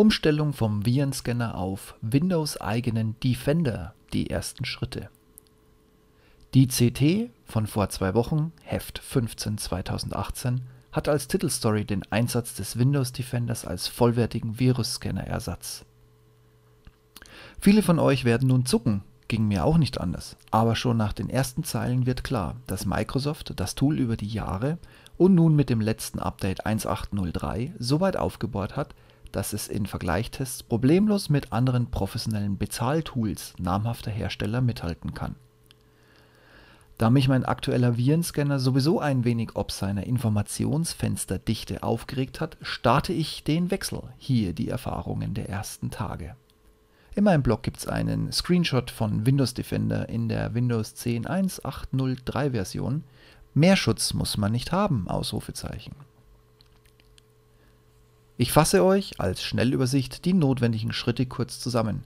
Umstellung vom Virenscanner auf Windows-eigenen Defender, die ersten Schritte. Die CT von vor zwei Wochen, Heft 15 2018, hat als Titelstory den Einsatz des Windows Defenders als vollwertigen Virusscanner-Ersatz. Viele von euch werden nun zucken, ging mir auch nicht anders. Aber schon nach den ersten Zeilen wird klar, dass Microsoft das Tool über die Jahre und nun mit dem letzten Update 1.8.03 so weit aufgebaut hat, dass es in Vergleichtests problemlos mit anderen professionellen Bezahltools namhafter Hersteller mithalten kann. Da mich mein aktueller Virenscanner sowieso ein wenig ob seiner Informationsfensterdichte aufgeregt hat, starte ich den Wechsel. Hier die Erfahrungen der ersten Tage. In meinem Blog gibt es einen Screenshot von Windows Defender in der Windows 10 1.8.0.3 Version. Mehr Schutz muss man nicht haben, Ausrufezeichen. Ich fasse euch als Schnellübersicht die notwendigen Schritte kurz zusammen.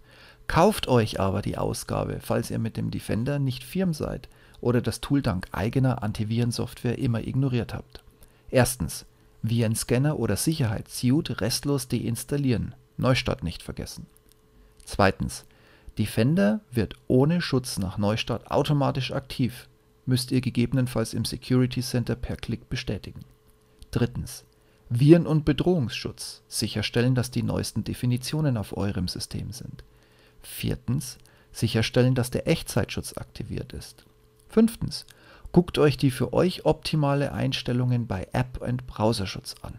Kauft euch aber die Ausgabe, falls ihr mit dem Defender nicht firm seid oder das Tool dank eigener Antivirensoftware immer ignoriert habt. Erstens, Virenscanner oder Sicherheitssuite restlos deinstallieren. Neustart nicht vergessen. Zweitens, Defender wird ohne Schutz nach Neustart automatisch aktiv. Müsst ihr gegebenenfalls im Security Center per Klick bestätigen. Drittens, Viren- und Bedrohungsschutz. Sicherstellen, dass die neuesten Definitionen auf eurem System sind. Viertens, sicherstellen, dass der Echtzeitschutz aktiviert ist. Fünftens, guckt euch die für euch optimale Einstellungen bei App- und Browserschutz an.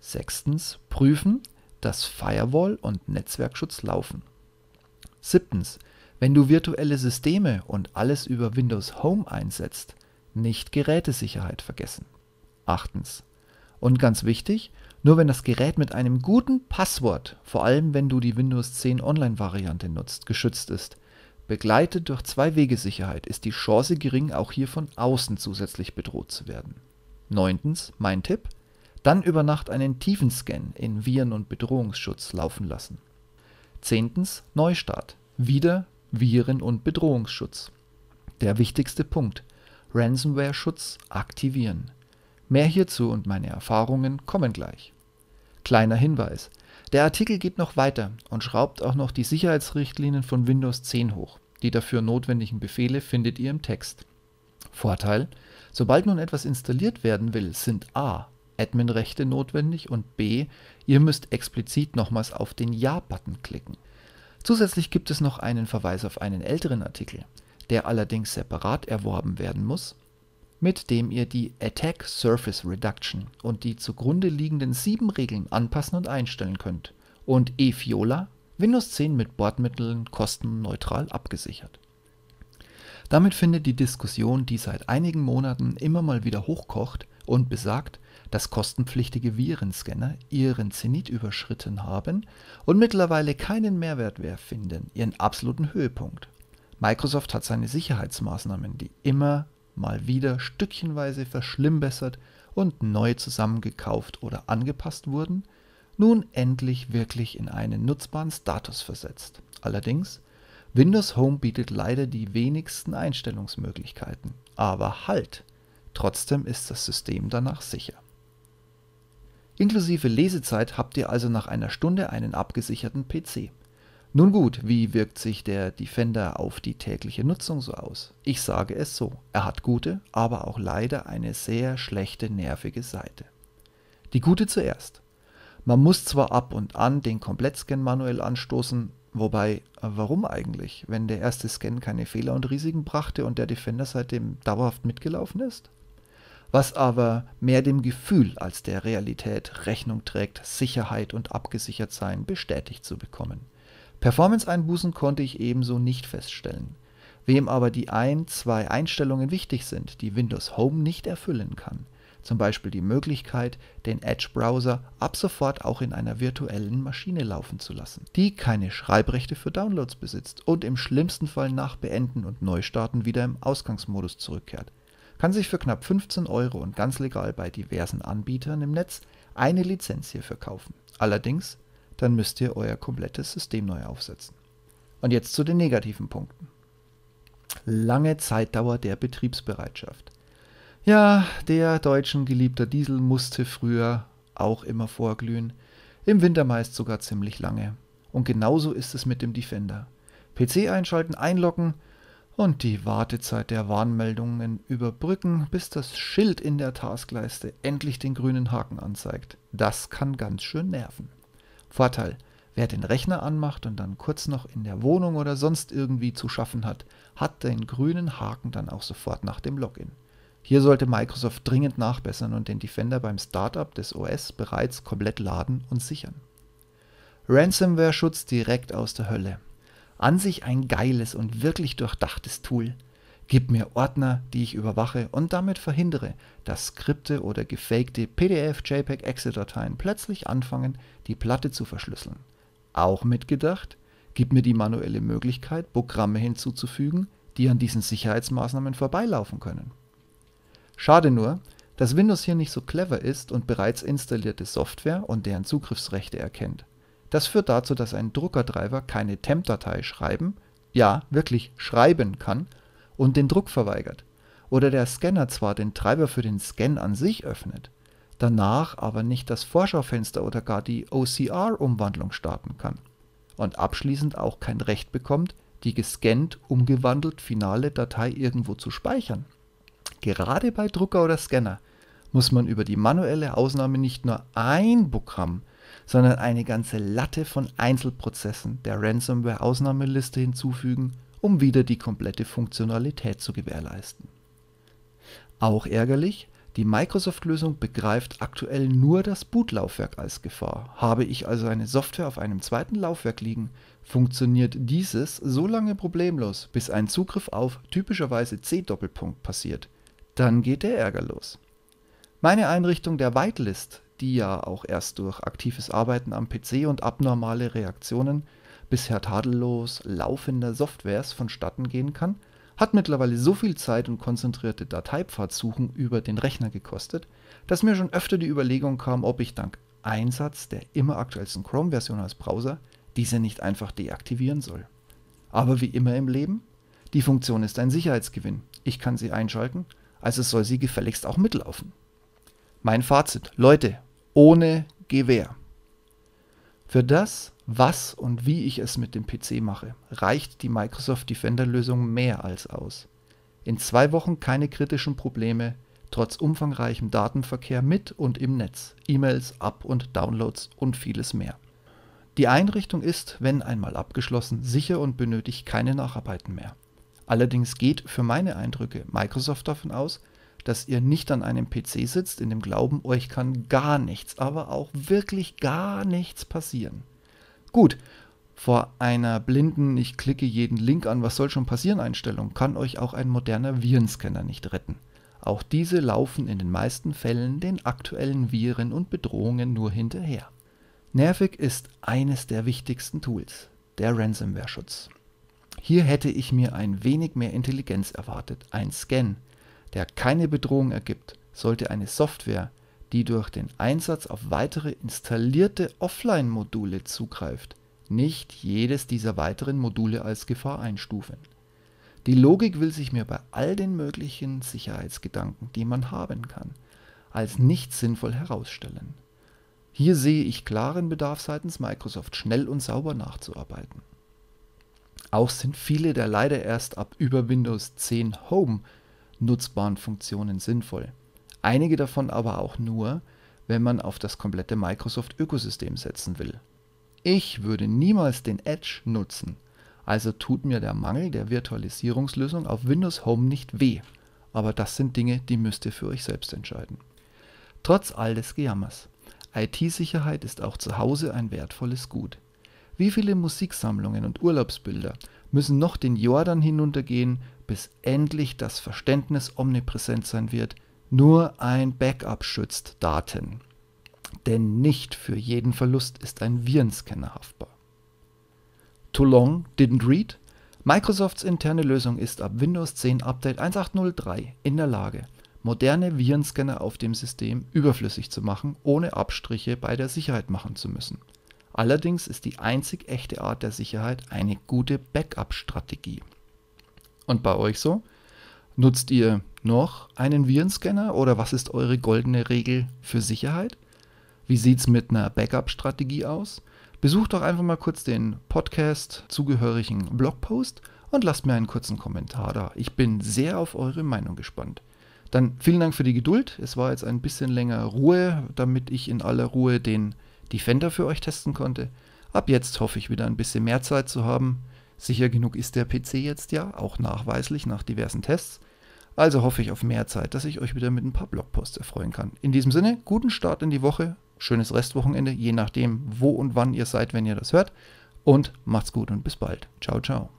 Sechstens, prüfen, dass Firewall und Netzwerkschutz laufen. Siebtens, wenn du virtuelle Systeme und alles über Windows Home einsetzt, nicht Gerätesicherheit vergessen. Achtens, und ganz wichtig, nur wenn das Gerät mit einem guten Passwort, vor allem wenn du die Windows 10 Online-Variante nutzt, geschützt ist. Begleitet durch Zwei-Wege-Sicherheit ist die Chance gering, auch hier von außen zusätzlich bedroht zu werden. Neuntens, mein Tipp, dann über Nacht einen Tiefenscan in Viren- und Bedrohungsschutz laufen lassen. Zehntens, Neustart. Wieder Viren- und Bedrohungsschutz. Der wichtigste Punkt, Ransomware-Schutz aktivieren. Mehr hierzu und meine Erfahrungen kommen gleich. Kleiner Hinweis. Der Artikel geht noch weiter und schraubt auch noch die Sicherheitsrichtlinien von Windows 10 hoch. Die dafür notwendigen Befehle findet ihr im Text. Vorteil, sobald nun etwas installiert werden will, sind a. Adminrechte notwendig und b. ihr müsst explizit nochmals auf den Ja-Button klicken. Zusätzlich gibt es noch einen Verweis auf einen älteren Artikel, der allerdings separat erworben werden muss mit dem ihr die Attack Surface Reduction und die zugrunde liegenden sieben Regeln anpassen und einstellen könnt und eFiola Windows 10 mit Bordmitteln kostenneutral abgesichert. Damit findet die Diskussion, die seit einigen Monaten immer mal wieder hochkocht und besagt, dass kostenpflichtige Virenscanner ihren Zenit überschritten haben und mittlerweile keinen Mehrwert mehr finden, ihren absoluten Höhepunkt. Microsoft hat seine Sicherheitsmaßnahmen, die immer mal wieder stückchenweise verschlimmbessert und neu zusammengekauft oder angepasst wurden, nun endlich wirklich in einen nutzbaren Status versetzt. Allerdings, Windows Home bietet leider die wenigsten Einstellungsmöglichkeiten. Aber halt! Trotzdem ist das System danach sicher. Inklusive Lesezeit habt ihr also nach einer Stunde einen abgesicherten PC. Nun gut, wie wirkt sich der Defender auf die tägliche Nutzung so aus? Ich sage es so, er hat gute, aber auch leider eine sehr schlechte, nervige Seite. Die gute zuerst. Man muss zwar ab und an den Komplettscan manuell anstoßen, wobei, warum eigentlich, wenn der erste Scan keine Fehler und Risiken brachte und der Defender seitdem dauerhaft mitgelaufen ist? Was aber mehr dem Gefühl als der Realität Rechnung trägt, Sicherheit und abgesichert sein bestätigt zu bekommen. Performance-Einbußen konnte ich ebenso nicht feststellen. Wem aber die ein, zwei Einstellungen wichtig sind, die Windows Home nicht erfüllen kann, zum Beispiel die Möglichkeit, den Edge-Browser ab sofort auch in einer virtuellen Maschine laufen zu lassen, die keine Schreibrechte für Downloads besitzt und im schlimmsten Fall nach Beenden und Neustarten wieder im Ausgangsmodus zurückkehrt, kann sich für knapp 15 Euro und ganz legal bei diversen Anbietern im Netz eine Lizenz hierfür kaufen. Allerdings dann müsst ihr euer komplettes System neu aufsetzen. Und jetzt zu den negativen Punkten. Lange Zeitdauer der Betriebsbereitschaft. Ja, der deutschen geliebter Diesel musste früher auch immer vorglühen. Im Winter meist sogar ziemlich lange. Und genauso ist es mit dem Defender. PC einschalten, einloggen und die Wartezeit der Warnmeldungen überbrücken, bis das Schild in der Taskleiste endlich den grünen Haken anzeigt. Das kann ganz schön nerven. Vorteil, wer den Rechner anmacht und dann kurz noch in der Wohnung oder sonst irgendwie zu schaffen hat, hat den grünen Haken dann auch sofort nach dem Login. Hier sollte Microsoft dringend nachbessern und den Defender beim Startup des OS bereits komplett laden und sichern. Ransomware-Schutz direkt aus der Hölle. An sich ein geiles und wirklich durchdachtes Tool. Gib mir Ordner, die ich überwache und damit verhindere, dass Skripte oder gefakte PDF, JPEG, Exe-Dateien plötzlich anfangen, die Platte zu verschlüsseln. Auch mitgedacht, gib mir die manuelle Möglichkeit, Programme hinzuzufügen, die an diesen Sicherheitsmaßnahmen vorbeilaufen können. Schade nur, dass Windows hier nicht so clever ist und bereits installierte Software und deren Zugriffsrechte erkennt. Das führt dazu, dass ein Druckerdriver keine Temp-Datei schreiben, ja, wirklich schreiben kann und den Druck verweigert. Oder der Scanner zwar den Treiber für den Scan an sich öffnet, danach aber nicht das Vorschaufenster oder gar die OCR-Umwandlung starten kann. Und abschließend auch kein Recht bekommt, die gescannt, umgewandelt finale Datei irgendwo zu speichern. Gerade bei Drucker oder Scanner muss man über die manuelle Ausnahme nicht nur ein Programm, sondern eine ganze Latte von Einzelprozessen der Ransomware-Ausnahmeliste hinzufügen, um wieder die komplette Funktionalität zu gewährleisten. Auch ärgerlich, die Microsoft-Lösung begreift aktuell nur das Bootlaufwerk als Gefahr. Habe ich also eine Software auf einem zweiten Laufwerk liegen, funktioniert dieses so lange problemlos, bis ein Zugriff auf typischerweise C-Doppelpunkt passiert. Dann geht der Ärger los. Meine Einrichtung der Whitelist die ja auch erst durch aktives Arbeiten am PC und abnormale Reaktionen bisher tadellos laufender Softwares vonstatten gehen kann, hat mittlerweile so viel Zeit und konzentrierte Dateipfadsuchen über den Rechner gekostet, dass mir schon öfter die Überlegung kam, ob ich dank Einsatz der immer aktuellsten Chrome-Version als Browser diese nicht einfach deaktivieren soll. Aber wie immer im Leben, die Funktion ist ein Sicherheitsgewinn. Ich kann sie einschalten, also soll sie gefälligst auch mitlaufen. Mein Fazit, Leute, ohne Gewehr. Für das, was und wie ich es mit dem PC mache, reicht die Microsoft Defender-Lösung mehr als aus. In zwei Wochen keine kritischen Probleme, trotz umfangreichem Datenverkehr mit und im Netz, E-Mails, Up- und Downloads und vieles mehr. Die Einrichtung ist, wenn einmal abgeschlossen, sicher und benötigt keine Nacharbeiten mehr. Allerdings geht für meine Eindrücke Microsoft davon aus, dass ihr nicht an einem PC sitzt, in dem Glauben, euch kann gar nichts, aber auch wirklich gar nichts passieren. Gut, vor einer blinden, ich klicke jeden Link an, was soll schon passieren Einstellung, kann euch auch ein moderner Virenscanner nicht retten. Auch diese laufen in den meisten Fällen den aktuellen Viren und Bedrohungen nur hinterher. Nervig ist eines der wichtigsten Tools, der Ransomware-Schutz. Hier hätte ich mir ein wenig mehr Intelligenz erwartet, ein Scan, der keine Bedrohung ergibt, sollte eine Software, die durch den Einsatz auf weitere installierte Offline-Module zugreift, nicht jedes dieser weiteren Module als Gefahr einstufen. Die Logik will sich mir bei all den möglichen Sicherheitsgedanken, die man haben kann, als nicht sinnvoll herausstellen. Hier sehe ich klaren Bedarf seitens Microsoft, schnell und sauber nachzuarbeiten. Auch sind viele der leider erst ab über Windows 10 Home nutzbaren Funktionen sinnvoll. Einige davon aber auch nur, wenn man auf das komplette Microsoft-Ökosystem setzen will. Ich würde niemals den Edge nutzen, also tut mir der Mangel der Virtualisierungslösung auf Windows Home nicht weh, aber das sind Dinge, die müsst ihr für euch selbst entscheiden. Trotz all des Gejammers, IT-Sicherheit ist auch zu Hause ein wertvolles Gut. Wie viele Musiksammlungen und Urlaubsbilder müssen noch den Jordan hinuntergehen, bis endlich das Verständnis omnipräsent sein wird, nur ein Backup schützt Daten. Denn nicht für jeden Verlust ist ein Virenscanner haftbar. Too long didn't read? Microsofts interne Lösung ist ab Windows 10 Update 1803 in der Lage, moderne Virenscanner auf dem System überflüssig zu machen, ohne Abstriche bei der Sicherheit machen zu müssen. Allerdings ist die einzig echte Art der Sicherheit eine gute Backup-Strategie. Und bei euch so? Nutzt ihr noch einen Virenscanner oder was ist eure goldene Regel für Sicherheit? Wie sieht es mit einer Backup-Strategie aus? Besucht doch einfach mal kurz den Podcast zugehörigen Blogpost und lasst mir einen kurzen Kommentar da. Ich bin sehr auf eure Meinung gespannt. Dann vielen Dank für die Geduld. Es war jetzt ein bisschen länger Ruhe, damit ich in aller Ruhe den Defender für euch testen konnte. Ab jetzt hoffe ich wieder ein bisschen mehr Zeit zu haben. Sicher genug ist der PC jetzt ja, auch nachweislich nach diversen Tests. Also hoffe ich auf mehr Zeit, dass ich euch wieder mit ein paar Blogposts erfreuen kann. In diesem Sinne, guten Start in die Woche, schönes Restwochenende, je nachdem, wo und wann ihr seid, wenn ihr das hört. Und macht's gut und bis bald. Ciao, ciao.